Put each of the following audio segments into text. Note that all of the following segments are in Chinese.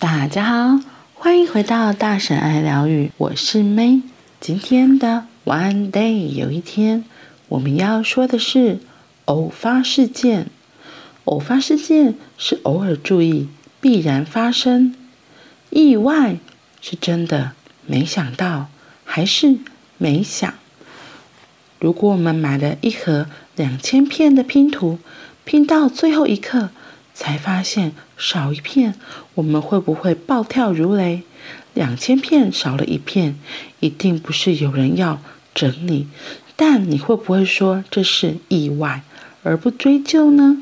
大家好，欢迎回到大婶爱疗愈，我是 May。今天的 One Day 有一天，我们要说的是偶发事件。偶发事件是偶尔注意，必然发生。意外是真的没想到，还是没想。如果我们买了一盒两千片的拼图，拼到最后一刻才发现少一片，我们会不会暴跳如雷？两千片少了一片，一定不是有人要整你，但你会不会说这是意外而不追究呢？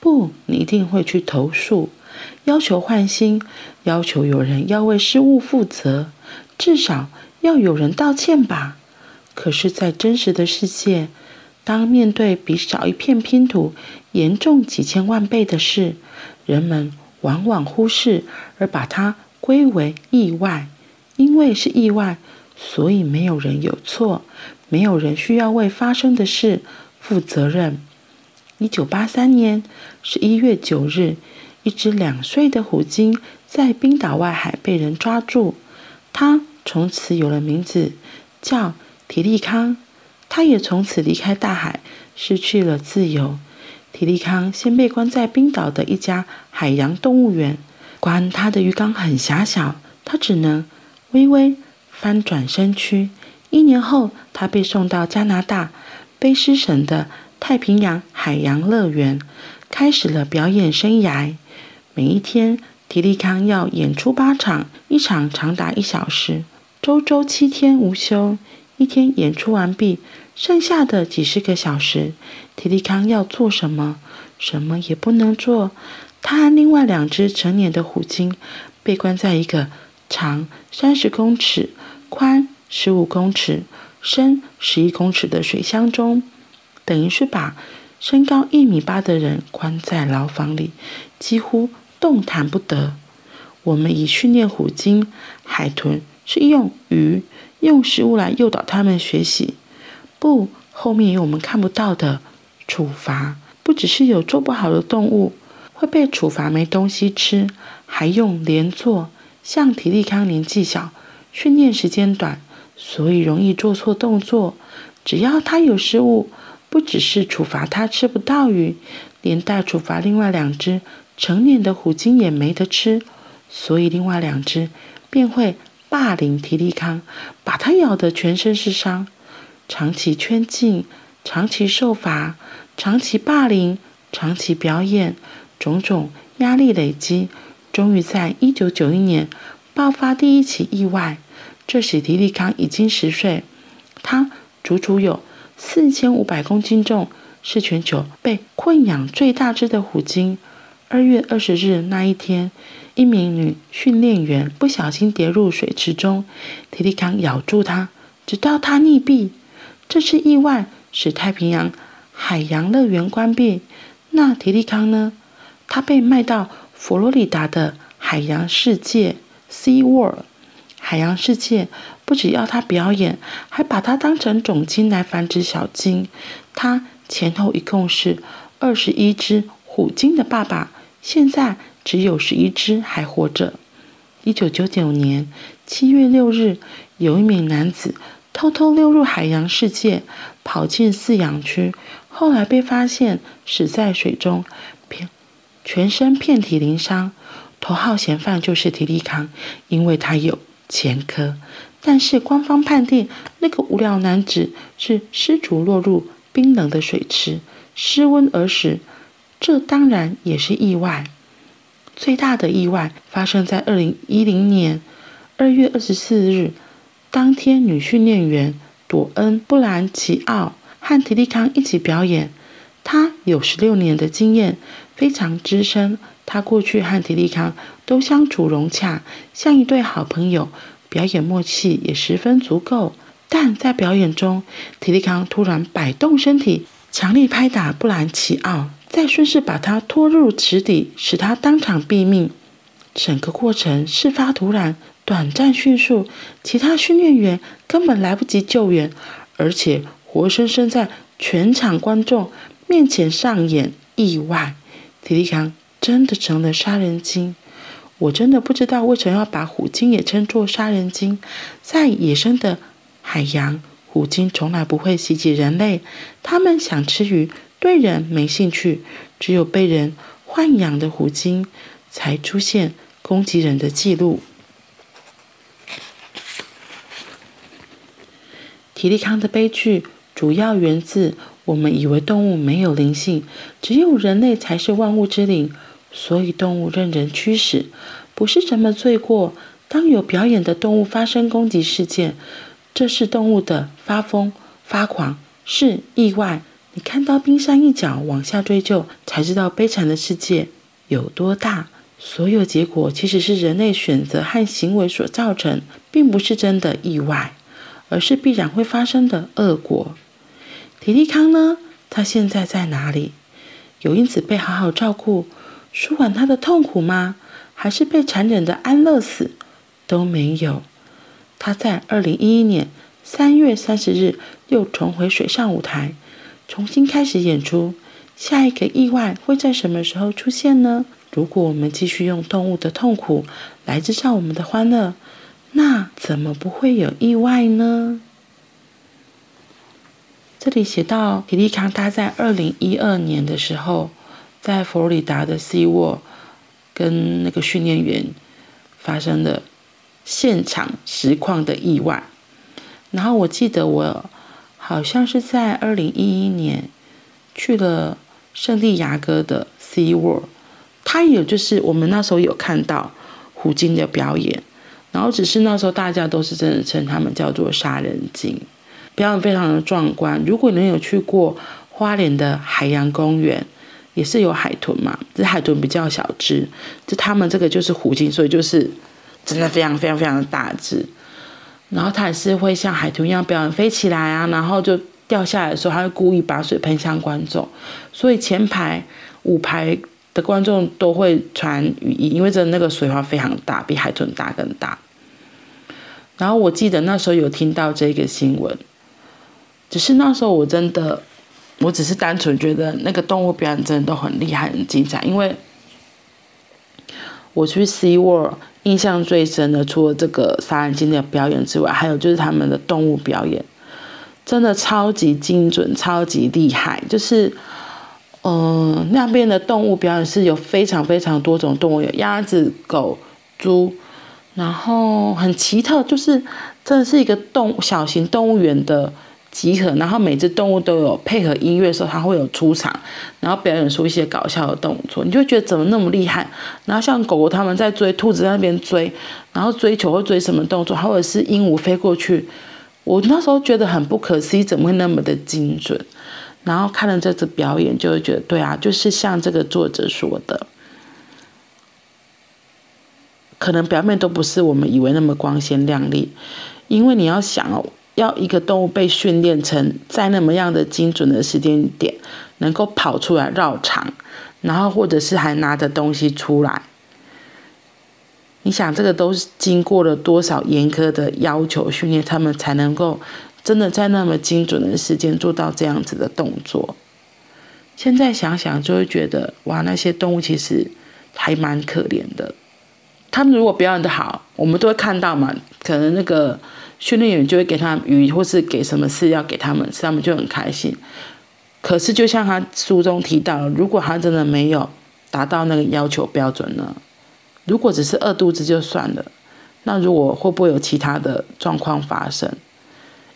不，你一定会去投诉，要求换新，要求有人要为失误负责，至少要有人道歉吧。可是，在真实的世界，当面对比少一片拼图严重几千万倍的事，人们往往忽视，而把它归为意外。因为是意外，所以没有人有错，没有人需要为发生的事负责任。一九八三年十一月九日，一只两岁的虎鲸在冰岛外海被人抓住，它从此有了名字，叫。提利康，它也从此离开大海，失去了自由。提利康先被关在冰岛的一家海洋动物园，关他的鱼缸很狭小，他只能微微翻转身躯。一年后，他被送到加拿大卑诗省的太平洋海洋乐园，开始了表演生涯。每一天，提利康要演出八场，一场长达一小时，周周七天无休。一天演出完毕，剩下的几十个小时，提利康要做什么？什么也不能做。他和另外两只成年的虎鲸被关在一个长三十公尺、宽十五公尺、深十一公尺的水箱中，等于是把身高一米八的人关在牢房里，几乎动弹不得。我们以训练虎鲸、海豚是用鱼。用食物来诱导他们学习，不，后面有我们看不到的处罚。不只是有做不好的动物会被处罚没东西吃，还用连坐。像提利康年纪小，训练时间短，所以容易做错动作。只要他有失误，不只是处罚他吃不到鱼，连带处罚另外两只成年的虎鲸也没得吃，所以另外两只便会。霸凌提利康，把他咬得全身是伤，长期圈禁，长期受罚，长期霸凌，长期表演，种种压力累积，终于在一九九一年爆发第一起意外。这时提利康已经十岁，他足足有四千五百公斤重，是全球被困养最大只的虎鲸。二月二十日那一天。一名女训练员不小心跌入水池中，提利康咬住她，直到她溺毙。这次意外使太平洋海洋乐园关闭。那提利康呢？他被卖到佛罗里达的海洋世界 （Sea World）。海洋世界不只要他表演，还把他当成种鲸来繁殖小鲸。他前后一共是二十一只虎鲸的爸爸。现在。只有十一只还活着。一九九九年七月六日，有一名男子偷偷溜入海洋世界，跑进饲养区，后来被发现死在水中，全身遍体鳞伤。头号嫌犯就是提利康，因为他有前科。但是官方判定那个无聊男子是失足落入冰冷的水池，失温而死。这当然也是意外。最大的意外发生在二零一零年二月二十四日，当天女训练员朵恩·布兰奇奥和提利康一起表演。她有十六年的经验，非常资深。她过去和提利康都相处融洽，像一对好朋友，表演默契也十分足够。但在表演中，提利康突然摆动身体，强力拍打布兰奇奥。再顺势把他拖入池底，使他当场毙命。整个过程事发突然、短暂、迅速，其他训练员根本来不及救援，而且活生生在全场观众面前上演意外。提利康真的成了杀人鲸。我真的不知道为什么要把虎鲸也称作杀人鲸。在野生的海洋，虎鲸从来不会袭击人类，它们想吃鱼，对人没兴趣。只有被人豢养的虎鲸才出现攻击人的记录。提利康的悲剧主要源自我们以为动物没有灵性，只有人类才是万物之灵。所以动物任人驱使，不是什么罪过。当有表演的动物发生攻击事件，这是动物的发疯发狂，是意外。你看到冰山一角，往下追究，才知道悲惨的世界有多大。所有结果其实是人类选择和行为所造成，并不是真的意外，而是必然会发生的恶果。提利康呢？他现在在哪里？有因此被好好照顾？舒缓他的痛苦吗？还是被残忍的安乐死？都没有。他在二零一一年三月三十日又重回水上舞台，重新开始演出。下一个意外会在什么时候出现呢？如果我们继续用动物的痛苦来制造我们的欢乐，那怎么不会有意外呢？这里写到，皮利康他在二零一二年的时候。在佛罗里达的 SeaWorld 跟那个训练员发生了现场实况的意外。然后我记得我好像是在二零一一年去了圣地亚哥的 SeaWorld，他也就是我们那时候有看到虎鲸的表演，然后只是那时候大家都是真的称他们叫做杀人鲸，表演非常的壮观。如果你有去过花莲的海洋公园。也是有海豚嘛，这海豚比较小只，就他们这个就是虎鲸，所以就是真的非常非常非常的大只。然后它也是会像海豚一样表演飞起来啊，然后就掉下来的时候，它会故意把水喷向观众，所以前排五排的观众都会穿雨衣，因为真的那个水花非常大，比海豚大更大。然后我记得那时候有听到这个新闻，只是那时候我真的。我只是单纯觉得那个动物表演真的都很厉害、很精彩，因为我去 Sea World 印象最深的，除了这个杀人鲸的表演之外，还有就是他们的动物表演，真的超级精准、超级厉害。就是，嗯、那边的动物表演是有非常非常多种动物，有鸭子、狗、猪，然后很奇特，就是真的是一个动小型动物园的。集合，然后每只动物都有配合音乐的时候，它会有出场，然后表演出一些搞笑的动作，你就觉得怎么那么厉害？然后像狗狗他们在追兔子，在那边追，然后追球或追什么动作，或者是鹦鹉飞过去，我那时候觉得很不可思议，怎么会那么的精准？然后看了这次表演，就会觉得对啊，就是像这个作者说的，可能表面都不是我们以为那么光鲜亮丽，因为你要想哦。要一个动物被训练成在那么样的精准的时间点，能够跑出来绕场，然后或者是还拿着东西出来，你想这个都是经过了多少严苛的要求训练，他们才能够真的在那么精准的时间做到这样子的动作。现在想想就会觉得，哇，那些动物其实还蛮可怜的。他们如果表演得好，我们都会看到嘛，可能那个。训练员就会给他鱼，或是给什么饲料给他们，他们就很开心。可是，就像他书中提到，如果他真的没有达到那个要求标准呢？如果只是饿肚子就算了，那如果会不会有其他的状况发生，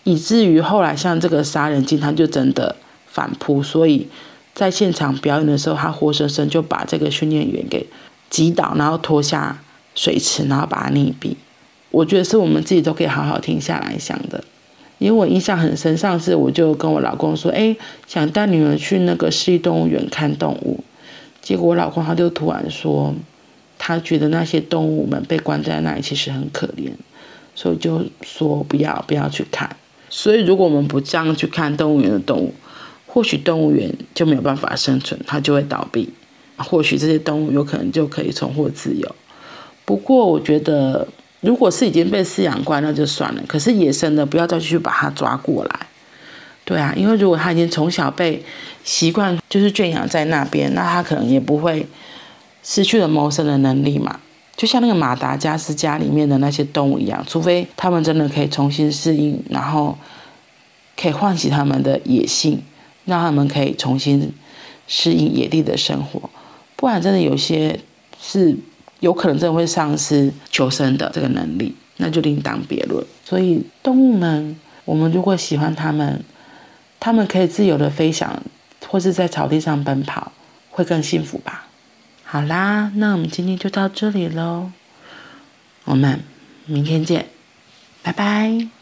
以至于后来像这个杀人鲸，他就真的反扑，所以在现场表演的时候，他活生生就把这个训练员给击倒，然后拖下水池，然后把它溺毙。我觉得是我们自己都可以好好停下来想的，因为我印象很深。上次我就跟我老公说：“哎，想带女儿去那个市立动物园看动物。”结果我老公他就突然说：“他觉得那些动物们被关在那里其实很可怜，所以就说不要不要去看。”所以如果我们不这样去看动物园的动物，或许动物园就没有办法生存，它就会倒闭。或许这些动物有可能就可以重获自由。不过我觉得。如果是已经被饲养惯，那就算了。可是野生的，不要再去把它抓过来。对啊，因为如果它已经从小被习惯，就是圈养在那边，那它可能也不会失去了谋生的能力嘛。就像那个马达加斯加里面的那些动物一样，除非他们真的可以重新适应，然后可以唤起他们的野性，让他们可以重新适应野地的生活，不然真的有些是有可能真的会丧失求生的这个能力，那就另当别论。所以动物们，我们如果喜欢它们，它们可以自由的飞翔，或是在草地上奔跑，会更幸福吧。好啦，那我们今天就到这里喽，我们明天见，拜拜。